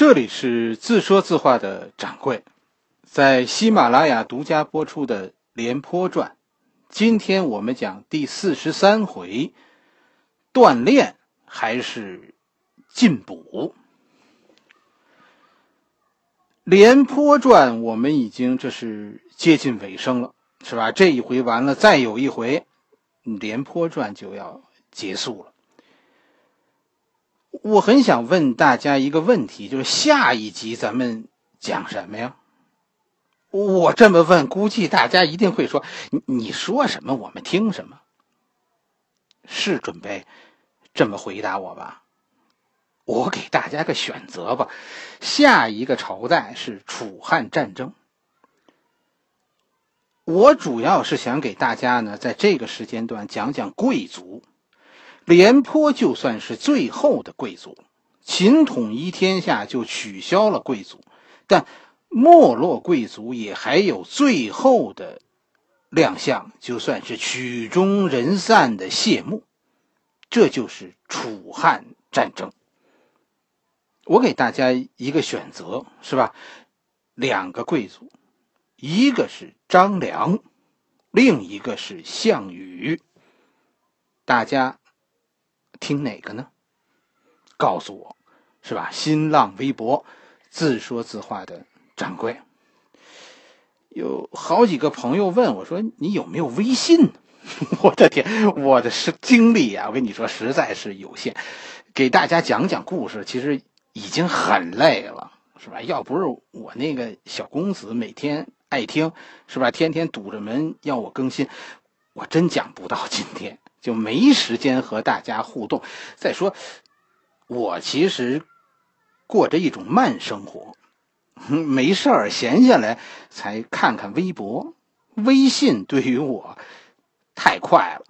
这里是自说自话的掌柜，在喜马拉雅独家播出的《廉颇传》，今天我们讲第四十三回：锻炼还是进补？《廉颇传》我们已经这是接近尾声了，是吧？这一回完了，再有一回，《廉颇传》就要结束了。我很想问大家一个问题，就是下一集咱们讲什么呀？我这么问，估计大家一定会说：“你说什么，我们听什么。”是准备这么回答我吧？我给大家个选择吧。下一个朝代是楚汉战争，我主要是想给大家呢，在这个时间段讲讲贵族。廉颇就算是最后的贵族，秦统一天下就取消了贵族，但没落贵族也还有最后的亮相，就算是曲终人散的谢幕。这就是楚汉战争。我给大家一个选择，是吧？两个贵族，一个是张良，另一个是项羽。大家。听哪个呢？告诉我，是吧？新浪微博自说自话的掌柜，有好几个朋友问我说：“你有没有微信？” 我的天，我的是精力呀！我跟你说，实在是有限。给大家讲讲故事，其实已经很累了，是吧？要不是我那个小公子每天爱听，是吧？天天堵着门要我更新，我真讲不到今天。就没时间和大家互动。再说，我其实过着一种慢生活，没事儿闲下来才看看微博、微信。对于我太快了，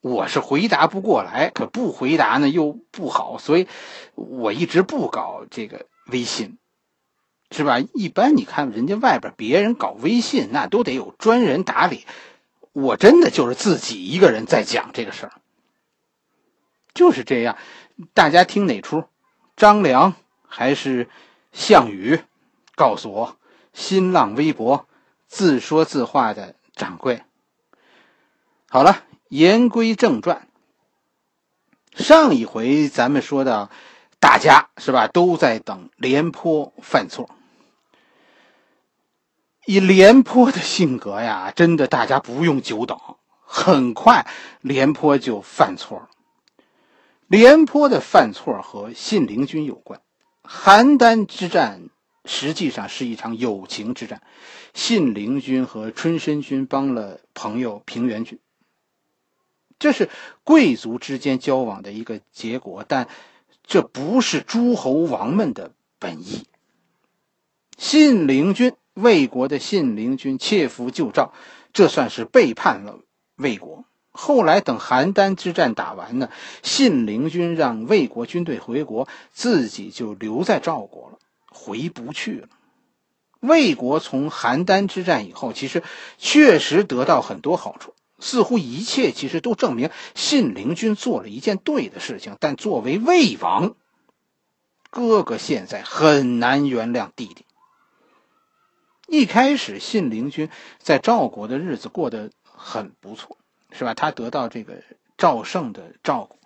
我是回答不过来，可不回答呢又不好，所以我一直不搞这个微信，是吧？一般你看人家外边别人搞微信，那都得有专人打理。我真的就是自己一个人在讲这个事儿，就是这样。大家听哪出？张良还是项羽？告诉我。新浪微博自说自话的掌柜。好了，言归正传。上一回咱们说到，大家是吧，都在等廉颇犯错。以廉颇的性格呀，真的大家不用久等，很快廉颇就犯错了。廉颇的犯错和信陵君有关。邯郸之战实际上是一场友情之战，信陵君和春申君帮了朋友平原君，这是贵族之间交往的一个结果，但这不是诸侯王们的本意。信陵君。魏国的信陵君切腹救赵，这算是背叛了魏国。后来等邯郸之战打完呢，信陵君让魏国军队回国，自己就留在赵国了，回不去了。魏国从邯郸之战以后，其实确实得到很多好处，似乎一切其实都证明信陵君做了一件对的事情。但作为魏王，哥哥现在很难原谅弟弟。一开始，信陵君在赵国的日子过得很不错，是吧？他得到这个赵胜的照顾，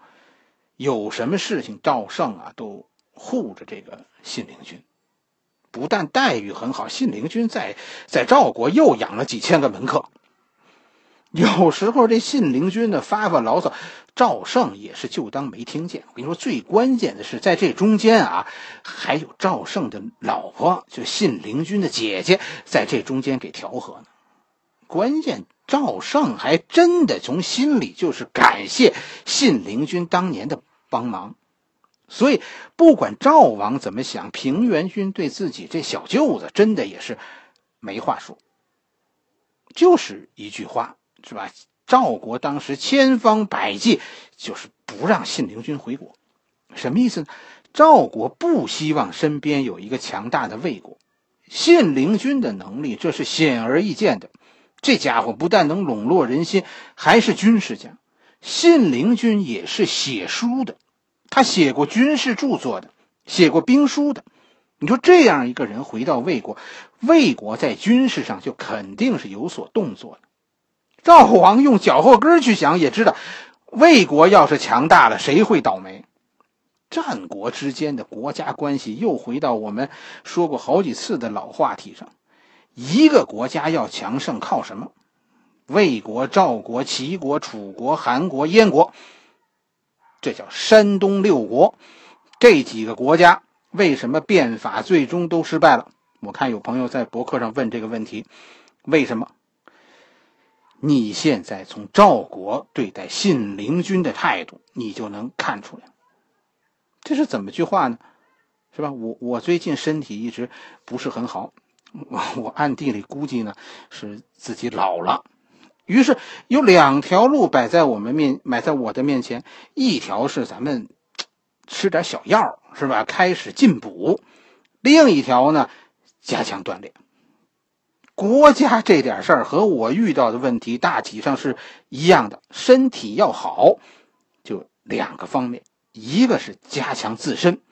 有什么事情赵胜啊都护着这个信陵君，不但待遇很好，信陵君在在赵国又养了几千个门客。有时候这信陵君呢发发牢骚，赵胜也是就当没听见。我跟你说，最关键的是在这中间啊，还有赵胜的老婆，就信陵君的姐姐，在这中间给调和呢。关键赵胜还真的从心里就是感谢信陵君当年的帮忙，所以不管赵王怎么想，平原君对自己这小舅子真的也是没话说，就是一句话。是吧？赵国当时千方百计，就是不让信陵君回国，什么意思呢？赵国不希望身边有一个强大的魏国，信陵君的能力这是显而易见的。这家伙不但能笼络人心，还是军事家。信陵君也是写书的，他写过军事著作的，写过兵书的。你说这样一个人回到魏国，魏国在军事上就肯定是有所动作的。赵王用脚后跟去想，也知道魏国要是强大了，谁会倒霉？战国之间的国家关系又回到我们说过好几次的老话题上：一个国家要强盛，靠什么？魏国、赵国、齐国、楚国、韩国、燕国，这叫山东六国。这几个国家为什么变法最终都失败了？我看有朋友在博客上问这个问题：为什么？你现在从赵国对待信陵君的态度，你就能看出来。这是怎么句话呢？是吧？我我最近身体一直不是很好，我我暗地里估计呢是自己老了。于是有两条路摆在我们面，摆在我的面前。一条是咱们吃点小药，是吧？开始进补。另一条呢，加强锻炼。国家这点事儿和我遇到的问题大体上是一样的。身体要好，就两个方面。一个是加强自身，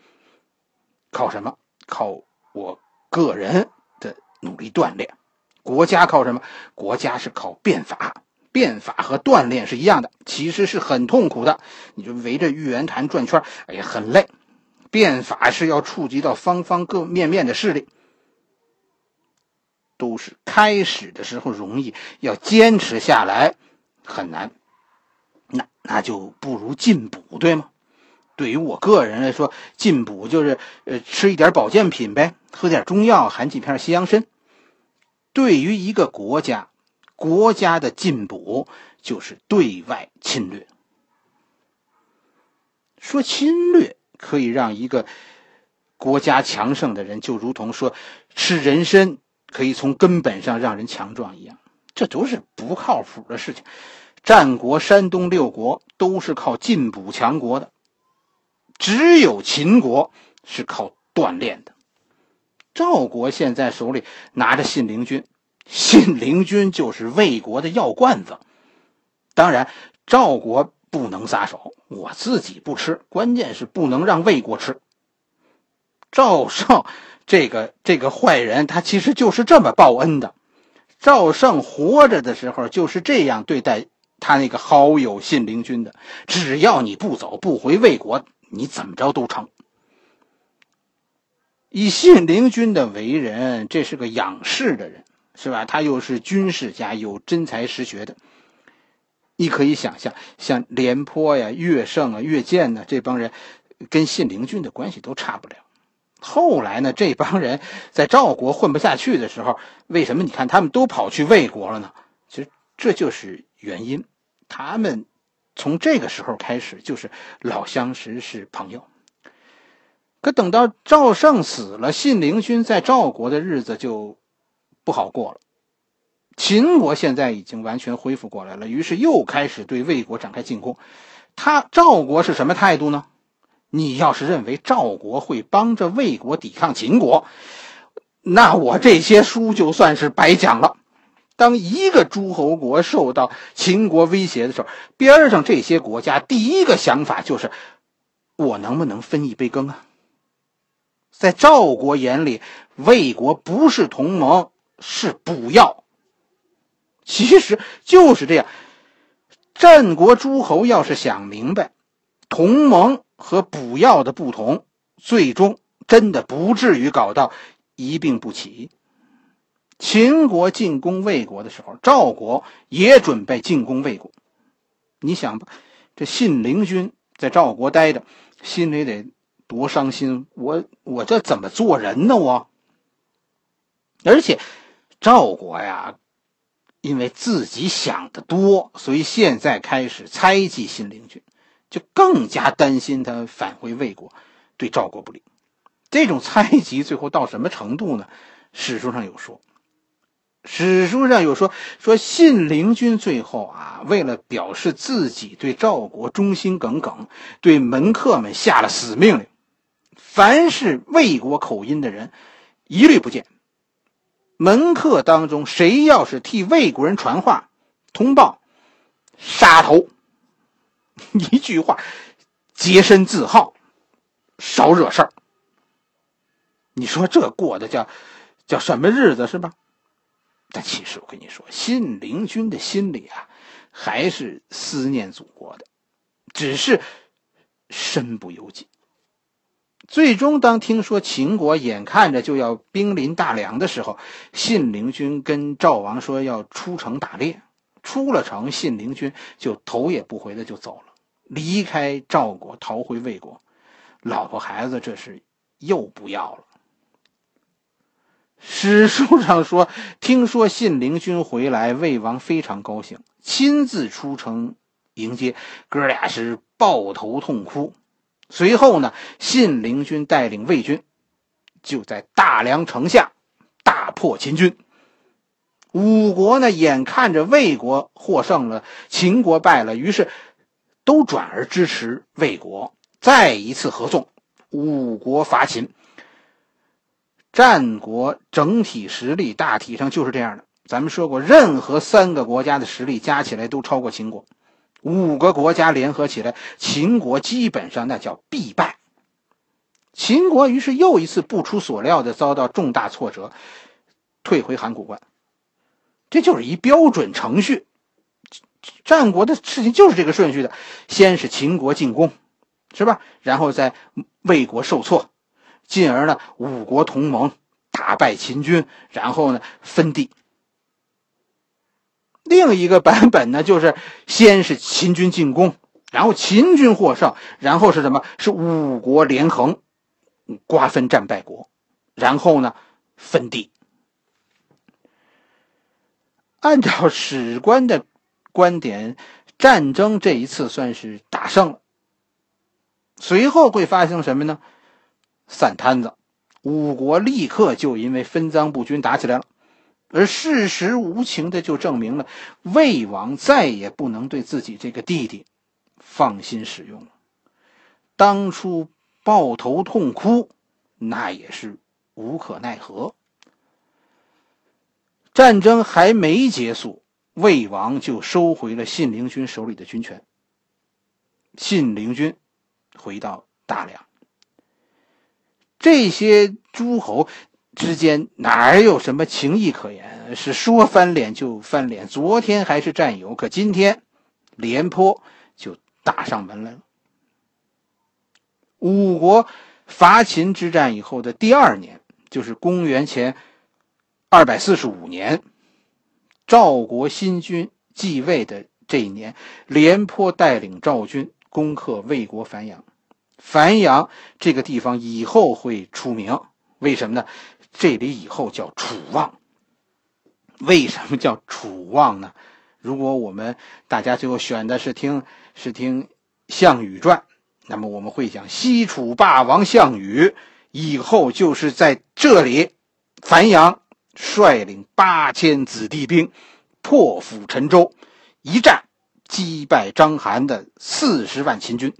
靠什么？靠我个人的努力锻炼。国家靠什么？国家是靠变法。变法和锻炼是一样的，其实是很痛苦的。你就围着玉渊潭转圈，哎呀，很累。变法是要触及到方方各面面的势力，都是开始的时候容易，要坚持下来很难。那那就不如进补，对吗？对于我个人来说，进补就是呃吃一点保健品呗，喝点中药，含几片西洋参。对于一个国家，国家的进补就是对外侵略。说侵略可以让一个国家强盛的人，就如同说吃人参可以从根本上让人强壮一样，这都是不靠谱的事情。战国山东六国都是靠进补强国的。只有秦国是靠锻炼的。赵国现在手里拿着信陵君，信陵君就是魏国的药罐子。当然，赵国不能撒手，我自己不吃，关键是不能让魏国吃。赵胜这个这个坏人，他其实就是这么报恩的。赵胜活着的时候就是这样对待他那个好友信陵君的。只要你不走，不回魏国。你怎么着都成。以信陵君的为人，这是个养士的人，是吧？他又是军事家，有真才实学的。你可以想象，像廉颇呀、乐胜啊、乐建呢这帮人，跟信陵君的关系都差不了。后来呢，这帮人在赵国混不下去的时候，为什么你看他们都跑去魏国了呢？其实这就是原因，他们。从这个时候开始，就是老相识，是朋友。可等到赵胜死了，信陵君在赵国的日子就不好过了。秦国现在已经完全恢复过来了，于是又开始对魏国展开进攻。他赵国是什么态度呢？你要是认为赵国会帮着魏国抵抗秦国，那我这些书就算是白讲了。当一个诸侯国受到秦国威胁的时候，边上这些国家第一个想法就是：我能不能分一杯羹啊？在赵国眼里，魏国不是同盟，是补药。其实就是这样。战国诸侯要是想明白同盟和补药的不同，最终真的不至于搞到一病不起。秦国进攻魏国的时候，赵国也准备进攻魏国。你想吧，这信陵君在赵国待着，心里得多伤心。我我这怎么做人呢？我，而且赵国呀，因为自己想的多，所以现在开始猜忌信陵君，就更加担心他返回魏国，对赵国不利。这种猜忌最后到什么程度呢？史书上有说。史书上有说，说信陵君最后啊，为了表示自己对赵国忠心耿耿，对门客们下了死命令：凡是魏国口音的人，一律不见。门客当中谁要是替魏国人传话、通报，杀头。一句话，洁身自好，少惹事儿。你说这过的叫叫什么日子是吧？但其实我跟你说，信陵君的心里啊，还是思念祖国的，只是身不由己。最终，当听说秦国眼看着就要兵临大梁的时候，信陵君跟赵王说要出城打猎。出了城，信陵君就头也不回的就走了，离开赵国，逃回魏国。老婆孩子这是又不要了。史书上说，听说信陵君回来，魏王非常高兴，亲自出城迎接，哥俩是抱头痛哭。随后呢，信陵君带领魏军，就在大梁城下大破秦军。五国呢，眼看着魏国获胜了，秦国败了，于是都转而支持魏国，再一次合纵，五国伐秦。战国整体实力大体上就是这样的。咱们说过，任何三个国家的实力加起来都超过秦国。五个国家联合起来，秦国基本上那叫必败。秦国于是又一次不出所料的遭到重大挫折，退回函谷关。这就是一标准程序，战国的事情就是这个顺序的：先是秦国进攻，是吧？然后在魏国受挫，进而呢五国同盟打败秦军，然后呢分地。另一个版本呢，就是先是秦军进攻，然后秦军获胜，然后是什么？是五国连横，瓜分战败国，然后呢分地。按照史官的观点，战争这一次算是打胜了。随后会发生什么呢？散摊子，五国立刻就因为分赃不均打起来了。而事实无情的就证明了，魏王再也不能对自己这个弟弟放心使用了。当初抱头痛哭，那也是无可奈何。战争还没结束，魏王就收回了信陵君手里的军权。信陵君回到大梁，这些诸侯。之间哪有什么情谊可言？是说翻脸就翻脸。昨天还是战友，可今天廉颇就打上门来了。五国伐秦之战以后的第二年，就是公元前二百四十五年，赵国新君继位的这一年，廉颇带领赵军攻克魏国繁阳。繁阳这个地方以后会出名，为什么呢？这里以后叫楚望。为什么叫楚望呢？如果我们大家最后选的是听是听《项羽传》，那么我们会讲西楚霸王项羽以后就是在这里樊阳率领八千子弟兵破釜沉舟，一战击败章邯的四十万秦军，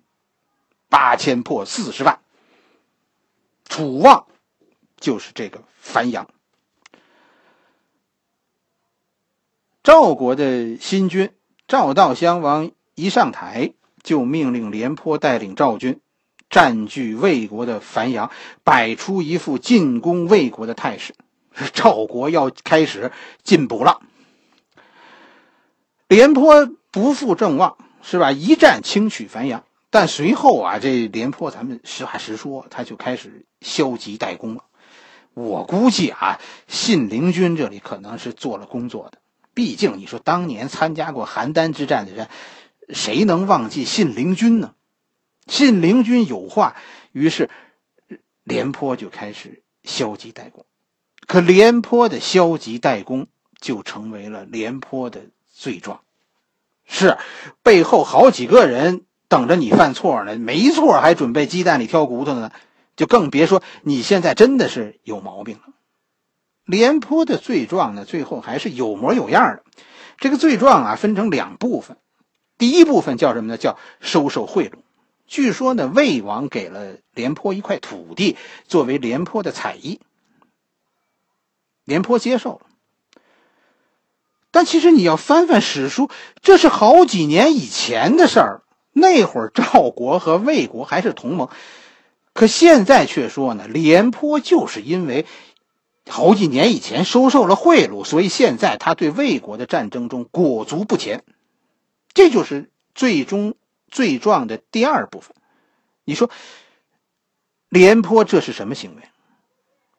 八千破四十万，楚望。就是这个樊阳，赵国的新军赵悼襄王一上台，就命令廉颇带领赵军占据魏国的樊阳，摆出一副进攻魏国的态势。赵国要开始进补了。廉颇不负众望，是吧？一战轻取樊阳，但随后啊，这廉颇咱们实话实说，他就开始消极怠工了。我估计啊，信陵君这里可能是做了工作的。毕竟你说当年参加过邯郸之战的人，谁能忘记信陵君呢？信陵君有话，于是廉颇就开始消极怠工。可廉颇的消极怠工就成为了廉颇的罪状。是背后好几个人等着你犯错呢，没错，还准备鸡蛋里挑骨头呢。就更别说你现在真的是有毛病了。廉颇的罪状呢，最后还是有模有样的。这个罪状啊，分成两部分。第一部分叫什么呢？叫收受贿赂。据说呢，魏王给了廉颇一块土地作为廉颇的彩衣，廉颇接受了。但其实你要翻翻史书，这是好几年以前的事儿。那会儿赵国和魏国还是同盟。可现在却说呢，廉颇就是因为好几年以前收受了贿赂，所以现在他对魏国的战争中裹足不前。这就是最终罪状的第二部分。你说，廉颇这是什么行为？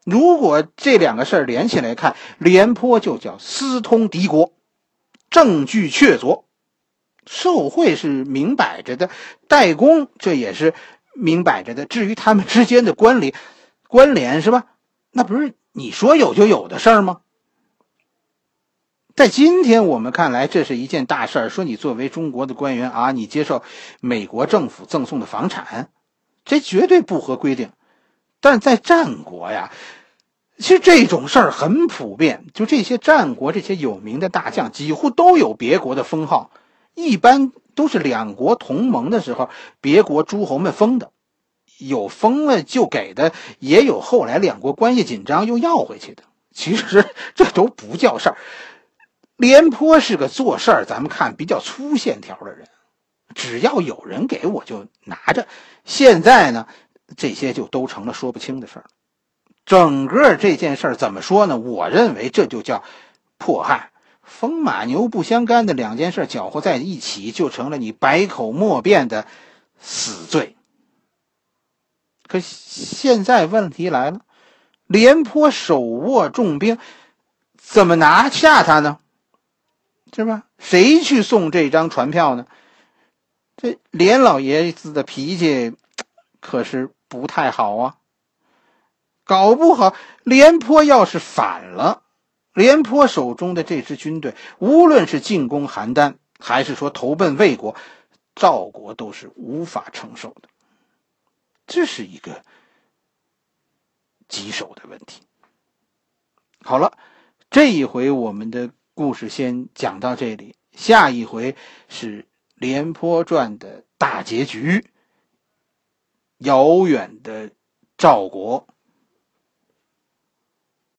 如果这两个事儿连起来看，廉颇就叫私通敌国，证据确凿，受贿是明摆着的，代工这也是明摆着的。至于他们之间的关联，关联是吧？那不是你说有就有的事儿吗？在今天我们看来，这是一件大事儿。说你作为中国的官员啊，你接受美国政府赠送的房产，这绝对不合规定。但在战国呀。其实这种事儿很普遍，就这些战国这些有名的大将，几乎都有别国的封号，一般都是两国同盟的时候，别国诸侯们封的，有封了就给的，也有后来两国关系紧张又要回去的。其实这都不叫事儿。廉颇是个做事儿，咱们看比较粗线条的人，只要有人给我就拿着。现在呢，这些就都成了说不清的事儿。整个这件事儿怎么说呢？我认为这就叫迫害，风马牛不相干的两件事搅和在一起，就成了你百口莫辩的死罪。可现在问题来了，廉颇手握重兵，怎么拿下他呢？是吧？谁去送这张传票呢？这连老爷子的脾气可是不太好啊。搞不好，廉颇要是反了，廉颇手中的这支军队，无论是进攻邯郸，还是说投奔魏国，赵国都是无法承受的。这是一个棘手的问题。好了，这一回我们的故事先讲到这里，下一回是《廉颇传》的大结局——遥远的赵国。